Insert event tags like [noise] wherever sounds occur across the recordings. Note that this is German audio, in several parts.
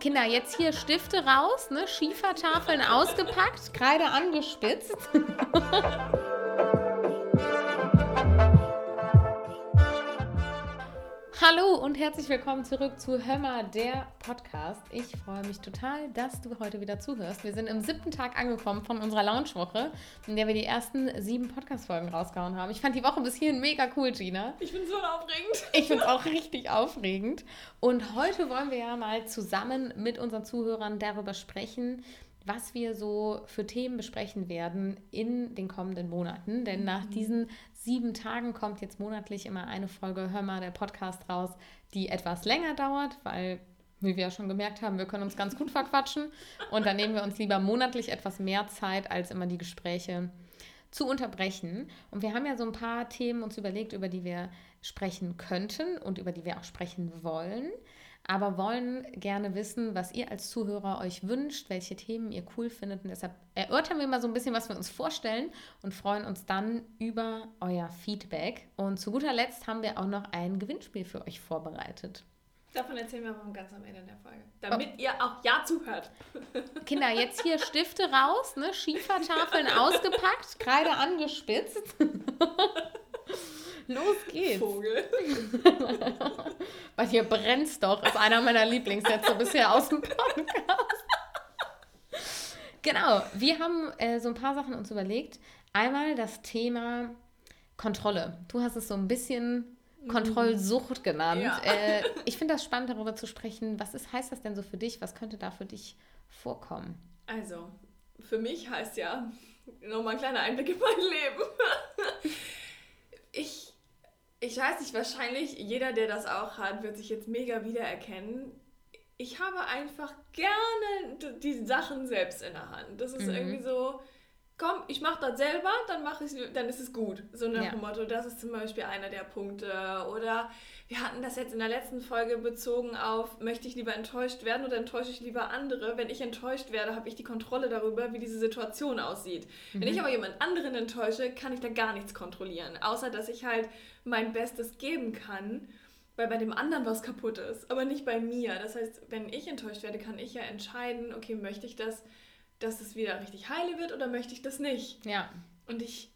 Kinder, jetzt hier Stifte raus, ne? Schiefertafeln ausgepackt, Kreide angespitzt. [laughs] Hallo und herzlich willkommen zurück zu Hömmer, der Podcast. Ich freue mich total, dass du heute wieder zuhörst. Wir sind im siebten Tag angekommen von unserer Launchwoche, in der wir die ersten sieben Podcast-Folgen rausgehauen haben. Ich fand die Woche bis hierhin mega cool, Gina. Ich bin so aufregend. Ich finde es auch richtig aufregend. Und heute wollen wir ja mal zusammen mit unseren Zuhörern darüber sprechen, was wir so für Themen besprechen werden in den kommenden Monaten. Denn nach mhm. diesen sieben Tagen kommt jetzt monatlich immer eine Folge Hör mal, der Podcast raus, die etwas länger dauert, weil, wie wir ja schon gemerkt haben, wir können uns ganz gut verquatschen. Und dann nehmen wir uns lieber monatlich etwas mehr Zeit, als immer die Gespräche zu unterbrechen. Und wir haben ja so ein paar Themen uns überlegt, über die wir sprechen könnten und über die wir auch sprechen wollen aber wollen gerne wissen, was ihr als Zuhörer euch wünscht, welche Themen ihr cool findet. Und deshalb erörtern wir mal so ein bisschen, was wir uns vorstellen und freuen uns dann über euer Feedback. Und zu guter Letzt haben wir auch noch ein Gewinnspiel für euch vorbereitet. Davon erzählen wir aber ganz am Ende der Folge. Damit oh. ihr auch Ja zuhört. [laughs] Kinder, jetzt hier Stifte raus, ne? Schiefertafeln [laughs] ausgepackt, Kreide angespitzt. [laughs] Los geht's. Vogel. [laughs] Bei dir brennt's doch, ist einer meiner Lieblingssätze bisher aus dem Podcast. genau, wir haben äh, so ein paar Sachen uns überlegt. Einmal das Thema Kontrolle. Du hast es so ein bisschen Kontrollsucht genannt. Ja. Äh, ich finde das spannend, darüber zu sprechen. Was ist, heißt das denn so für dich? Was könnte da für dich vorkommen? Also, für mich heißt ja, nochmal ein kleiner Einblick in mein Leben. [laughs] ich ich weiß nicht, wahrscheinlich jeder, der das auch hat, wird sich jetzt mega wiedererkennen. Ich habe einfach gerne die Sachen selbst in der Hand. Das ist mhm. irgendwie so, komm, ich mache das selber, dann mache ich, dann ist es gut. So nach ja. dem Motto, das ist zum Beispiel einer der Punkte. Oder wir hatten das jetzt in der letzten Folge bezogen auf, möchte ich lieber enttäuscht werden oder enttäusche ich lieber andere? Wenn ich enttäuscht werde, habe ich die Kontrolle darüber, wie diese Situation aussieht. Mhm. Wenn ich aber jemand anderen enttäusche, kann ich da gar nichts kontrollieren. Außer, dass ich halt mein Bestes geben kann weil bei dem anderen was kaputt ist, aber nicht bei mir. Das heißt, wenn ich enttäuscht werde, kann ich ja entscheiden, okay, möchte ich das dass es wieder richtig heile wird oder möchte ich das nicht? Ja. Und ich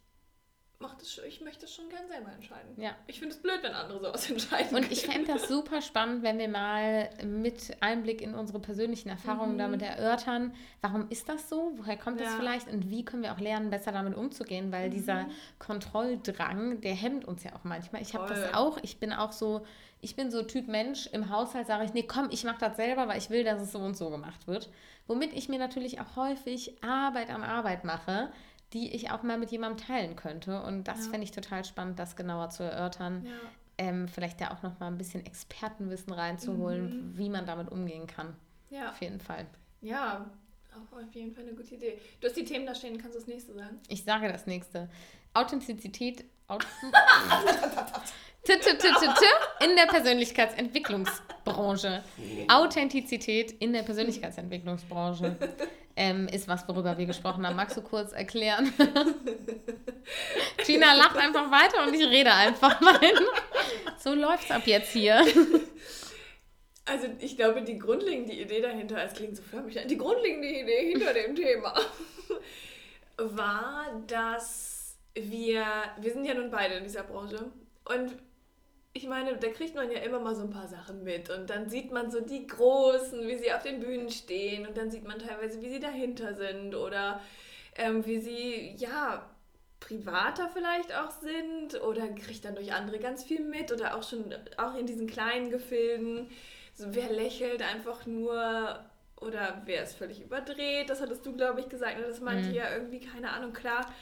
mache das, ich möchte das schon gern selber entscheiden. Ja. Ich finde es blöd, wenn andere sowas [laughs] entscheiden. Und ich fände das super spannend, wenn wir mal mit Einblick in unsere persönlichen Erfahrungen mhm. damit erörtern, warum ist das so? Woher kommt ja. das vielleicht? Und wie können wir auch lernen, besser damit umzugehen? Weil mhm. dieser Kontrolldrang, der hemmt uns ja auch manchmal. Ich habe das auch. Ich bin auch so, ich bin so Typ Mensch. Im Haushalt sage ich, nee, komm, ich mache das selber, weil ich will, dass es so und so gemacht wird. Womit ich mir natürlich auch häufig Arbeit an Arbeit mache, die ich auch mal mit jemandem teilen könnte. Und das ja. fände ich total spannend, das genauer zu erörtern. Ja. Ähm, vielleicht da auch noch mal ein bisschen Expertenwissen reinzuholen, mhm. wie man damit umgehen kann. Ja. Auf jeden Fall. Ja, auch auf jeden Fall eine gute Idee. Du hast die Themen da stehen, kannst du das nächste sagen? Ich sage das nächste. Authentizität. [laughs] in der Persönlichkeitsentwicklungsbranche. [laughs] Authentizität in der Persönlichkeitsentwicklungsbranche ähm, ist was, worüber wir gesprochen haben. Magst du kurz erklären? [laughs] Gina lacht einfach weiter und ich rede einfach mal. so läuft es ab jetzt hier. Also ich glaube, die grundlegende Idee dahinter, es klingt so förmlich, die grundlegende Idee hinter dem Thema war, dass wir, wir sind ja nun beide in dieser Branche und ich meine, da kriegt man ja immer mal so ein paar Sachen mit und dann sieht man so die Großen, wie sie auf den Bühnen stehen und dann sieht man teilweise, wie sie dahinter sind oder ähm, wie sie, ja, privater vielleicht auch sind oder kriegt dann durch andere ganz viel mit oder auch schon auch in diesen kleinen Gefilden. So, wer lächelt einfach nur oder wer ist völlig überdreht, das hattest du, glaube ich, gesagt. Ne? Das meinte mhm. ja irgendwie, keine Ahnung, klar,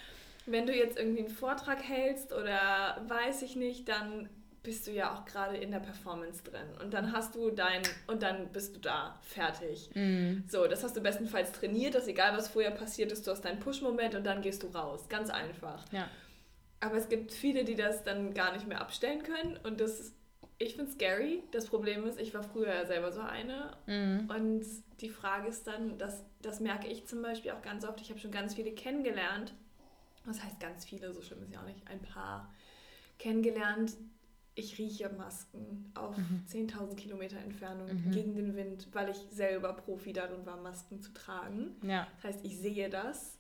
wenn du jetzt irgendwie einen Vortrag hältst oder weiß ich nicht, dann bist du ja auch gerade in der Performance drin. Und dann hast du dein, und dann bist du da, fertig. Mhm. So, das hast du bestenfalls trainiert, dass egal was vorher passiert ist, du hast deinen Push-Moment und dann gehst du raus. Ganz einfach. Ja. Aber es gibt viele, die das dann gar nicht mehr abstellen können. Und das ist, ich finde scary. Das Problem ist, ich war früher ja selber so eine. Mhm. Und die Frage ist dann, das, das merke ich zum Beispiel auch ganz oft. Ich habe schon ganz viele kennengelernt. Das heißt ganz viele, so schlimm ist ja auch nicht, ein paar kennengelernt, ich rieche Masken auf mhm. 10.000 Kilometer Entfernung mhm. gegen den Wind, weil ich selber Profi darin war, Masken zu tragen. Ja. Das heißt, ich sehe das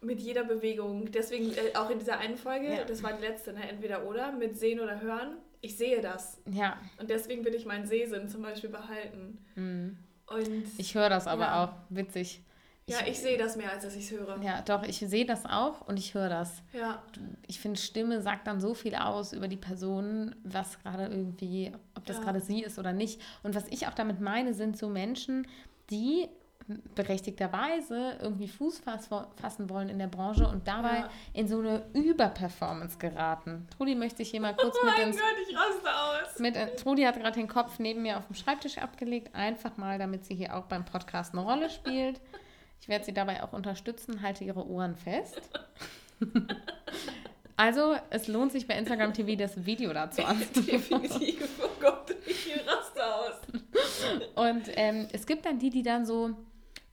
mit jeder Bewegung. Deswegen äh, auch in dieser einen Folge, ja. das war die letzte, ne? entweder oder, mit Sehen oder Hören. Ich sehe das. Ja. Und deswegen will ich meinen Sehsinn zum Beispiel behalten. Mhm. Und ich höre das aber ja. auch. Witzig. Ja, ich, sehe das mehr, als dass ich es höre. Ja, doch, ich sehe das auch und ich höre das. Ja. Ich finde, Stimme sagt dann so viel aus über die Person, was gerade irgendwie, ob das ja. gerade sie ist oder nicht. Und was ich auch damit meine, sind so Menschen, die berechtigterweise irgendwie Fuß fassen wollen in der Branche und dabei ja. in so eine Überperformance geraten. Trudi möchte ich hier mal [laughs] kurz oh mit ins... Gott, ich raste aus. Mit, äh, Trudi hat gerade den Kopf neben mir auf dem Schreibtisch abgelegt, einfach mal, damit sie hier auch beim Podcast eine Rolle spielt. [laughs] Ich werde sie dabei auch unterstützen, halte ihre Ohren fest. [laughs] also, es lohnt sich bei Instagram TV das Video dazu [laughs] anzuschauen. Definitiv, oh Gott, ich raste aus. Und ähm, es gibt dann die, die dann so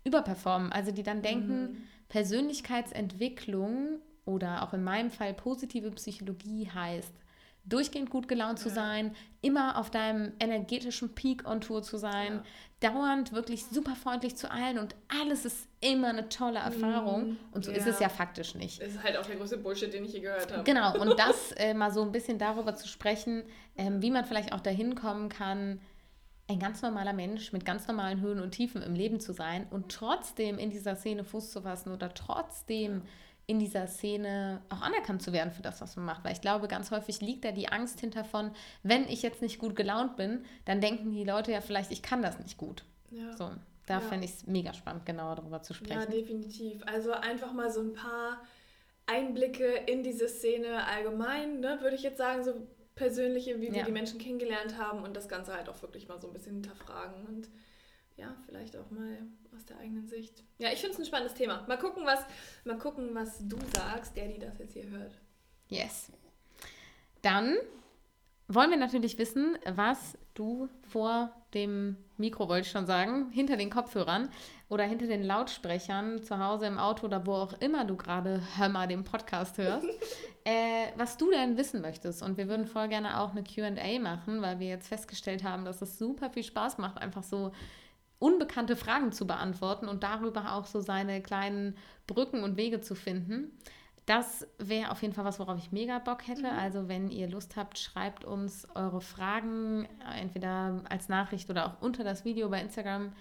überperformen. Also die dann denken, mhm. Persönlichkeitsentwicklung oder auch in meinem Fall positive Psychologie heißt, durchgehend gut gelaunt ja. zu sein, immer auf deinem energetischen Peak on Tour zu sein, ja. dauernd wirklich super freundlich zu allen und alles ist immer eine tolle Erfahrung. Mhm. Und so ja. ist es ja faktisch nicht. Das ist halt auch der größte Bullshit, den ich je gehört habe. Genau, und [laughs] das äh, mal so ein bisschen darüber zu sprechen, ähm, wie man vielleicht auch dahin kommen kann, ein ganz normaler Mensch mit ganz normalen Höhen und Tiefen im Leben zu sein und trotzdem in dieser Szene Fuß zu fassen oder trotzdem in dieser Szene auch anerkannt zu werden für das, was man macht. Weil ich glaube, ganz häufig liegt da die Angst hinter von, wenn ich jetzt nicht gut gelaunt bin, dann denken die Leute ja vielleicht, ich kann das nicht gut. Ja. So, da ja. fände ich es mega spannend, genauer darüber zu sprechen. Ja, definitiv. Also einfach mal so ein paar Einblicke in diese Szene allgemein, ne, würde ich jetzt sagen, so persönliche, wie wir die Menschen kennengelernt haben und das Ganze halt auch wirklich mal so ein bisschen hinterfragen und ja, vielleicht auch mal aus der eigenen Sicht. Ja, ich finde es ein spannendes Thema. Mal gucken, was, mal gucken, was du sagst, der, die das jetzt hier hört. Yes. Dann wollen wir natürlich wissen, was du vor dem Mikro, wollte ich schon sagen, hinter den Kopfhörern oder hinter den Lautsprechern zu Hause im Auto oder wo auch immer du gerade Hömmer den Podcast hörst, [laughs] äh, was du denn wissen möchtest. Und wir würden voll gerne auch eine QA machen, weil wir jetzt festgestellt haben, dass es super viel Spaß macht, einfach so unbekannte Fragen zu beantworten und darüber auch so seine kleinen Brücken und Wege zu finden. Das wäre auf jeden Fall was, worauf ich mega Bock hätte. Mhm. Also wenn ihr Lust habt, schreibt uns eure Fragen entweder als Nachricht oder auch unter das Video bei Instagram.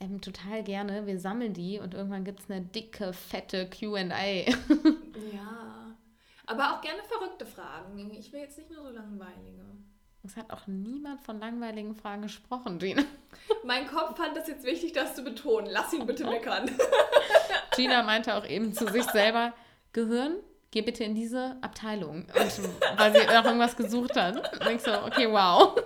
Ähm, total gerne. Wir sammeln die und irgendwann gibt es eine dicke, fette QA. [laughs] ja. Aber auch gerne verrückte Fragen. Ich will jetzt nicht nur so langweilige. Es hat auch niemand von langweiligen Fragen gesprochen, Gina. [laughs] Mein Kopf fand das jetzt wichtig, das zu betonen. Lass ihn bitte meckern. [laughs] Gina meinte auch eben zu sich selber, Gehirn, geh bitte in diese Abteilung. Und, weil sie nach irgendwas gesucht hat. Und ich so, okay, wow.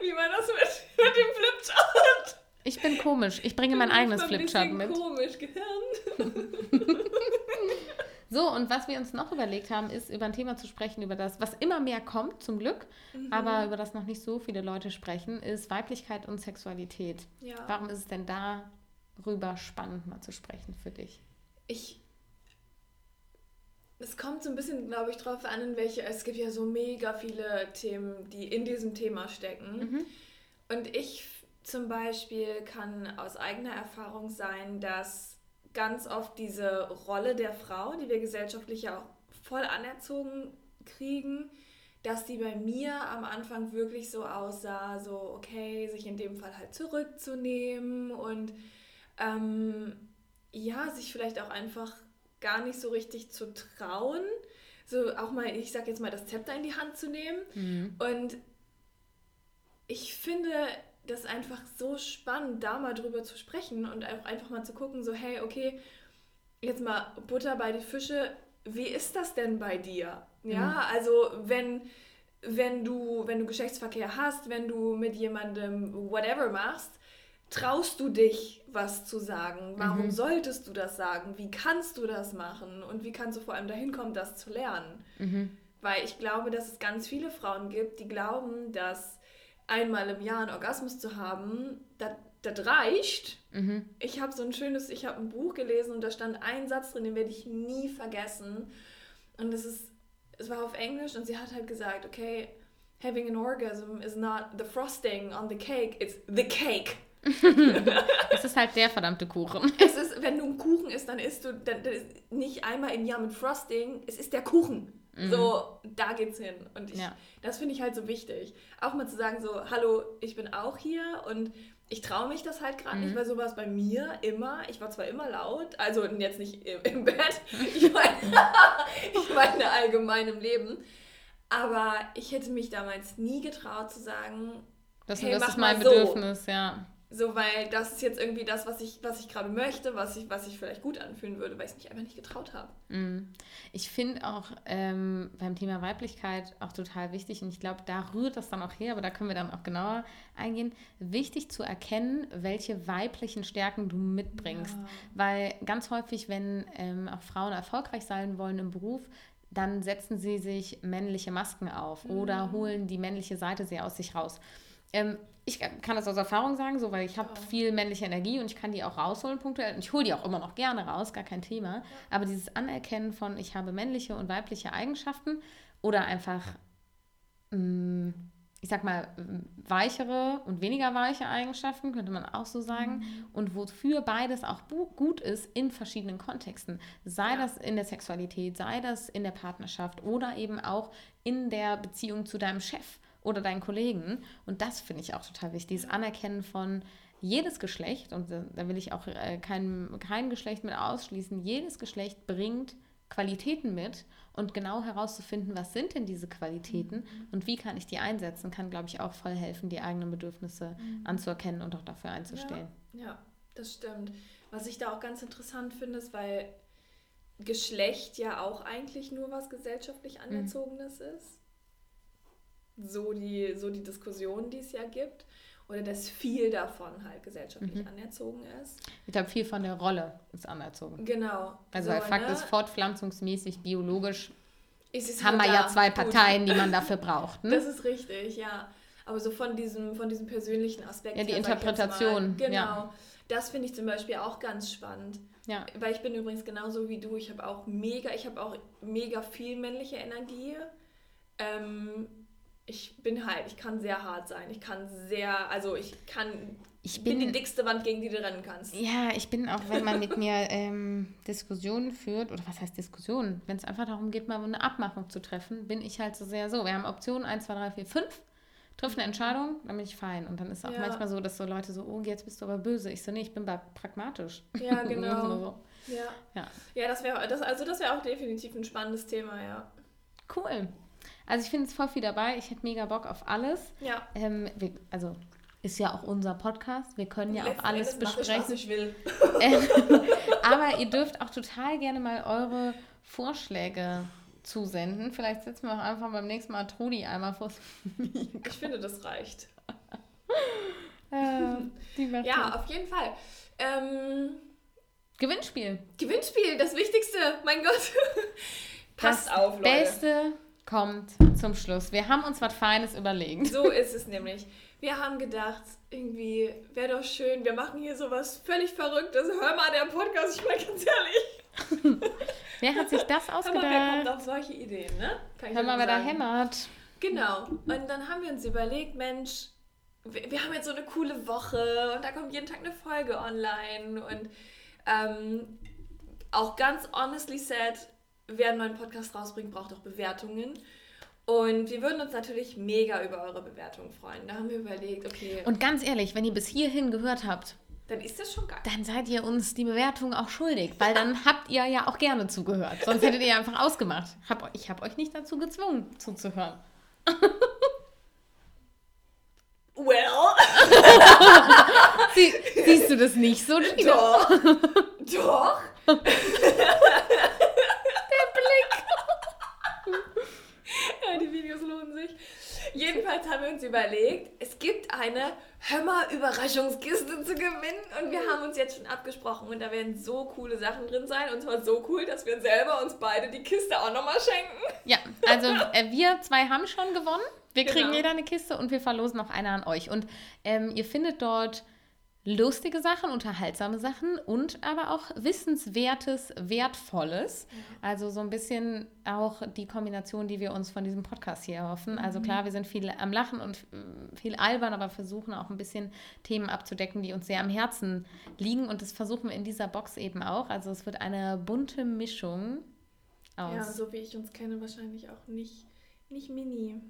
Wie war das mit, mit dem Flipchart? Ich bin komisch. Ich bringe mein eigenes Flipchart mit. komisch, Gehirn. [laughs] So, und was wir uns noch überlegt haben, ist über ein Thema zu sprechen, über das, was immer mehr kommt, zum Glück, mhm. aber über das noch nicht so viele Leute sprechen, ist Weiblichkeit und Sexualität. Ja. Warum ist es denn darüber spannend, mal zu sprechen für dich? Ich. Es kommt so ein bisschen, glaube ich, drauf an, in welche. Es gibt ja so mega viele Themen, die in diesem Thema stecken. Mhm. Und ich zum Beispiel kann aus eigener Erfahrung sein, dass ganz oft diese Rolle der Frau, die wir gesellschaftlich ja auch voll anerzogen kriegen, dass die bei mir am Anfang wirklich so aussah, so okay, sich in dem Fall halt zurückzunehmen und ähm, ja, sich vielleicht auch einfach gar nicht so richtig zu trauen, so auch mal, ich sag jetzt mal, das Zepter in die Hand zu nehmen. Mhm. Und ich finde, das einfach so spannend, da mal drüber zu sprechen und einfach mal zu gucken, so, hey, okay, jetzt mal Butter bei die Fische, wie ist das denn bei dir? Ja, mhm. also wenn, wenn du, wenn du Geschlechtsverkehr hast, wenn du mit jemandem whatever machst, traust du dich, was zu sagen? Warum mhm. solltest du das sagen? Wie kannst du das machen? Und wie kannst du vor allem dahin kommen, das zu lernen? Mhm. Weil ich glaube, dass es ganz viele Frauen gibt, die glauben, dass einmal im Jahr einen Orgasmus zu haben, das reicht. Mhm. Ich habe so ein schönes, ich habe ein Buch gelesen und da stand ein Satz drin, den werde ich nie vergessen. Und das ist, es war auf Englisch und sie hat halt gesagt, okay, having an orgasm is not the frosting on the cake, it's the cake. [laughs] es ist halt der verdammte Kuchen. [laughs] Es ist, wenn du einen Kuchen isst, dann isst du dann, dann nicht einmal im Jahr mit Frosting, es ist der Kuchen. Mhm. So, da geht's hin. Und ich, ja. das finde ich halt so wichtig. Auch mal zu sagen, so, hallo, ich bin auch hier und ich traue mich das halt gerade mhm. nicht, weil sowas bei mir immer, ich war zwar immer laut, also jetzt nicht im Bett, [laughs] ich meine, [laughs] ich meine allgemein im Leben, aber ich hätte mich damals nie getraut zu sagen, das, hey, das ist mein Bedürfnis, so. ja. So, weil das ist jetzt irgendwie das, was ich, was ich gerade möchte, was ich, was ich vielleicht gut anfühlen würde, weil ich es mich einfach nicht getraut habe. Mm. Ich finde auch ähm, beim Thema Weiblichkeit auch total wichtig, und ich glaube, da rührt das dann auch her, aber da können wir dann auch genauer eingehen, wichtig zu erkennen, welche weiblichen Stärken du mitbringst. Ja. Weil ganz häufig, wenn ähm, auch Frauen erfolgreich sein wollen im Beruf, dann setzen sie sich männliche Masken auf mhm. oder holen die männliche Seite sehr aus sich raus. Ähm, ich kann das aus Erfahrung sagen, so, weil ich habe viel männliche Energie und ich kann die auch rausholen punktuell. Und ich hole die auch immer noch gerne raus, gar kein Thema. Aber dieses Anerkennen von, ich habe männliche und weibliche Eigenschaften oder einfach, mm, ich sag mal, weichere und weniger weiche Eigenschaften, könnte man auch so sagen. Mhm. Und wofür beides auch gut ist in verschiedenen Kontexten. Sei ja. das in der Sexualität, sei das in der Partnerschaft oder eben auch in der Beziehung zu deinem Chef oder deinen Kollegen. Und das finde ich auch total wichtig, dieses Anerkennen von jedes Geschlecht, und da will ich auch äh, kein, kein Geschlecht mit ausschließen, jedes Geschlecht bringt Qualitäten mit und genau herauszufinden, was sind denn diese Qualitäten mhm. und wie kann ich die einsetzen, kann, glaube ich, auch voll helfen, die eigenen Bedürfnisse mhm. anzuerkennen und auch dafür einzustellen. Ja, ja, das stimmt. Was ich da auch ganz interessant finde, ist, weil Geschlecht ja auch eigentlich nur was gesellschaftlich mhm. Anerzogenes mhm. ist so die, so die Diskussion, die es ja gibt. Oder dass viel davon halt gesellschaftlich mhm. anerzogen ist. Ich glaube, viel von der Rolle ist anerzogen. Genau. Also, so, weil Fakt ne? ist, fortpflanzungsmäßig, biologisch haben wir ja zwei Parteien, die man [laughs] dafür braucht. Ne? Das ist richtig, ja. Aber so von diesem, von diesem persönlichen Aspekt. Ja, die Interpretation. Genau. Ja. Das finde ich zum Beispiel auch ganz spannend. Ja. Weil ich bin übrigens genauso wie du. Ich habe auch mega, ich habe auch mega viel männliche Energie. Ähm, ich bin halt, ich kann sehr hart sein. Ich kann sehr, also ich kann, ich bin, bin die dickste Wand, gegen die du rennen kannst. Ja, ich bin auch, wenn man mit mir ähm, Diskussionen führt, oder was heißt Diskussionen? Wenn es einfach darum geht, mal eine Abmachung zu treffen, bin ich halt so sehr so. Wir haben Optionen 1, 2, 3, 4, 5. Triff eine Entscheidung, dann bin ich fein. Und dann ist es auch ja. manchmal so, dass so Leute so, oh, jetzt bist du aber böse. Ich so, nee, ich bin pragmatisch. Ja, [laughs] genau. so. Ja. ja. Ja, das wäre, das, also das wäre auch definitiv ein spannendes Thema, ja. Cool. Also ich finde es voll viel dabei. Ich hätte mega Bock auf alles. Ja. Ähm, wir, also ist ja auch unser Podcast. Wir können ja auch alles Endes besprechen. Ich, was ich will. [laughs] aber ihr dürft auch total gerne mal eure Vorschläge zusenden. Vielleicht setzen wir auch einfach beim nächsten Mal Trudi einmal vor. Ich finde, das reicht. [laughs] äh, ja, auf jeden Fall. Ähm, Gewinnspiel. Gewinnspiel, das Wichtigste. Mein Gott. [laughs] Passt das auf, Leute. Beste kommt zum Schluss. Wir haben uns was Feines überlegt. So ist es nämlich. Wir haben gedacht, irgendwie wäre doch schön, wir machen hier sowas völlig Verrücktes. Hör mal, der Podcast, ich meine ganz ehrlich. [laughs] wer hat sich das ausgedacht? Hör mal, wer kommt auf solche Ideen, ne? Kann Hör mal, wer da hämmert. Genau. Und dann haben wir uns überlegt, Mensch, wir, wir, haben jetzt so eine coole Woche und da kommt jeden Tag eine Folge online und ähm, auch ganz honestly said, wer einen neuen Podcast rausbringt, braucht auch Bewertungen. Und wir würden uns natürlich mega über eure Bewertungen freuen. Da haben wir überlegt, okay. Und ganz ehrlich, wenn ihr bis hierhin gehört habt, dann ist das schon geil. Dann seid ihr uns die Bewertung auch schuldig, weil dann [laughs] habt ihr ja auch gerne zugehört. Sonst hättet ihr einfach ausgemacht. ich habe euch nicht dazu gezwungen, zuzuhören. [laughs] Well. [laughs] Sie, siehst du das nicht so, Gina? Doch. Doch. ja, die Videos lohnen sich. Jedenfalls haben wir uns überlegt, es Hör-mal-Überraschungskiste zu gewinnen und wir haben uns jetzt schon abgesprochen und da werden so coole Sachen drin sein und zwar so cool, dass wir selber uns beide die Kiste auch nochmal schenken. Ja, also äh, wir zwei haben schon gewonnen. Wir kriegen genau. jeder eine Kiste und wir verlosen noch eine an euch. Und ähm, ihr findet dort lustige Sachen, unterhaltsame Sachen und aber auch Wissenswertes, Wertvolles. Also so ein bisschen auch die Kombination, die wir uns von diesem Podcast hier erhoffen. Also klar, wir sind viel am Lachen und äh, viel albern, aber versuchen auch ein bisschen Themen abzudecken, die uns sehr am Herzen liegen. Und das versuchen wir in dieser Box eben auch. Also es wird eine bunte Mischung aus. Ja, so wie ich uns kenne, wahrscheinlich auch nicht, nicht mini.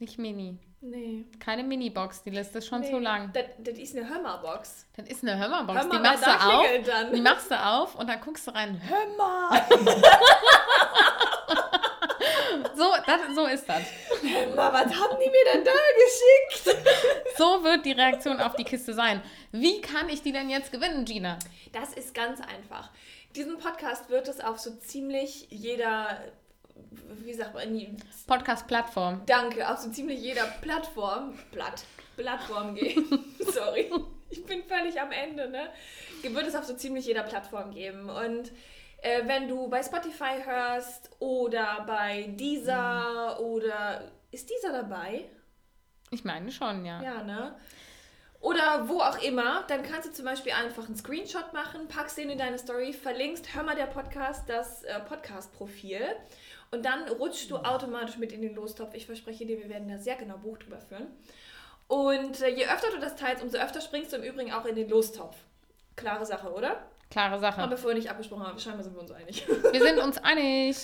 Nicht Mini. Nee. Keine Mini-Box, die Liste ist schon nee. zu lang. Das, das ist eine Hörmerbox. Das ist eine Hörmerbox. Hör mal, die machst du auf. dann. Die machst du auf und dann guckst du rein. Hör mal! [laughs] So, das, so ist das. Hör mal, was haben die mir denn da geschickt? [laughs] So wird die Reaktion auf die Kiste sein. Wie kann ich die denn jetzt gewinnen, Gina? Das ist ganz einfach. Diesen Podcast wird es auf so ziemlich jeder, wie sagt man, Podcast-Plattform. danke, auf so ziemlich jeder Plattform, Platt, Plattform geben. [laughs] Sorry, ich bin völlig am Ende, ne? Wird es auf so ziemlich jeder Plattform geben. Und äh, wenn du bei Spotify hörst oder bei Deezer oder ist Deezer dabei? Ich meine schon, ja. Ja, ne? Oder wo auch immer, dann kannst du zum Beispiel einfach einen Screenshot machen, packst den in deine Story, verlinkst, hör mal der Podcast, das äh, Podcast-Profil und dann rutschst du automatisch mit in den Lostopf. Ich verspreche dir, wir werden da sehr genau Buch drüber führen. Und äh, je öfter du das teilst, umso öfter springst du im Übrigen auch in den Lostopf. Klare Sache, oder? Klare Haben Sache. wir vorher nicht abgesprochen, aber scheinbar sind wir uns einig. Wir sind uns einig.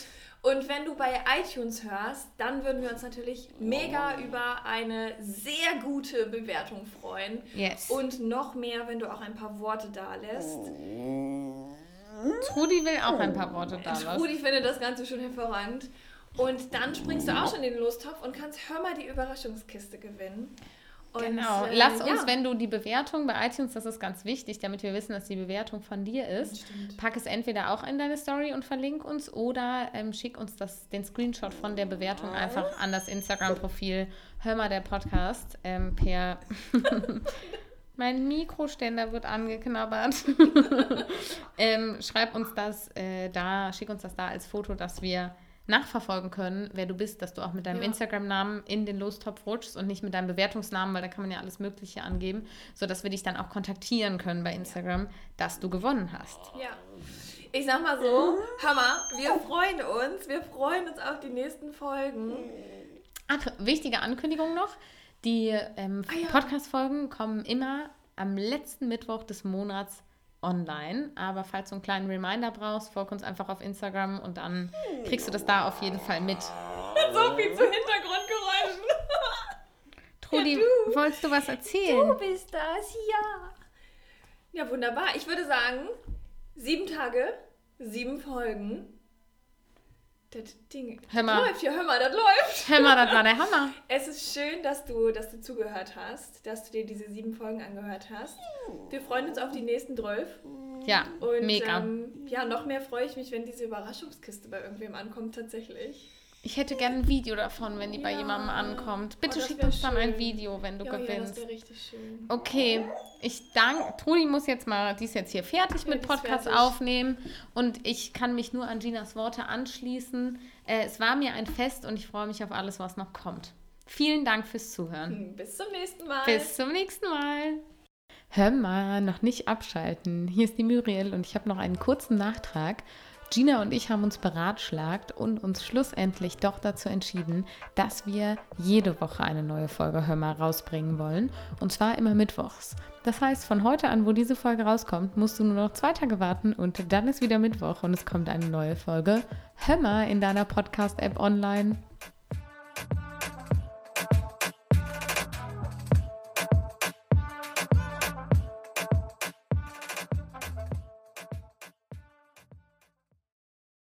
Und wenn du bei iTunes hörst, dann würden wir uns natürlich mega über eine sehr gute Bewertung freuen. Yes. Und noch mehr, wenn du auch ein paar Worte da lässt. Trudi will auch ein paar Worte da lassen. Trudi findet das Ganze schon hervorragend. Und dann springst du auch schon in den Lostopf und kannst hör mal die Überraschungskiste gewinnen. Und, Genau. äh, Lass uns, ja. wenn du die Bewertung bei iTunes, das ist ganz wichtig, damit wir wissen, dass die Bewertung von dir ist, pack es entweder auch in deine Story und verlink uns oder ähm, schick uns das, den Screenshot von der Bewertung einfach an das Instagram-Profil Hör mal der Podcast ähm, per. [laughs] mein Mikroständer wird angeknabbert. [laughs] [laughs] ähm, schreib uns das äh, da, schick uns das da als Foto, dass wir nachverfolgen können, wer du bist, dass du auch mit deinem Ja. Instagram-Namen in den Lostopf rutschst und nicht mit deinem Bewertungsnamen, weil da kann man ja alles Mögliche angeben, sodass wir dich dann auch kontaktieren können bei Instagram, dass du gewonnen hast. Ja. Ich sag mal so, Hammer, wir freuen uns. Wir freuen uns auf die nächsten Folgen. Ach, wichtige Ankündigung noch. Die ähm, Ah ja. Podcast-Folgen kommen immer am letzten Mittwoch des Monats online. Aber falls du einen kleinen Reminder brauchst, folg uns einfach auf Instagram und dann kriegst du das da auf jeden Fall mit. [laughs] So viel zu Hintergrundgeräuschen. [laughs] Trudi, Ja, du. wolltest du was erzählen? Du bist das, ja. Ja, wunderbar. Ich würde sagen, sieben Tage, sieben Folgen. Das Ding Hör mal. läuft hier, hör mal, das läuft. Hör mal, das war der Hammer. [laughs] Es ist schön, dass du, dass du zugehört hast, dass du dir diese sieben Folgen angehört hast. Wir freuen uns auf die nächsten zwölf. Ja, Und mega. Ähm, ja, noch mehr freue ich mich, wenn diese Überraschungskiste bei irgendwem ankommt, tatsächlich. Ich hätte gerne ein Video davon, wenn die bei Ja. jemandem ankommt. Bitte Oh, schick uns dann ein. Video, wenn du ja, ja, das gewinnst. wäre richtig schön. Okay, ich danke. Trudi muss jetzt mal, die ist jetzt hier fertig Ja, mit Podcast fertig. aufnehmen und ich kann mich nur an Ginas Worte anschließen. Äh, es war mir ein Fest und ich freue mich auf alles, was noch kommt. Vielen Dank fürs Zuhören. Hm, Bis zum nächsten Mal. Bis zum nächsten Mal. Hör mal, noch nicht abschalten. Hier ist die Muriel und ich habe noch einen kurzen Nachtrag. Gina und ich haben uns beratschlagt und uns schlussendlich doch dazu entschieden, dass wir jede Woche eine neue Folge Hör mal rausbringen wollen. Und zwar immer mittwochs. Das heißt, von heute an, wo diese Folge rauskommt, musst du nur noch zwei Tage warten und dann ist wieder Mittwoch und es kommt eine neue Folge Hör mal in deiner Podcast-App online.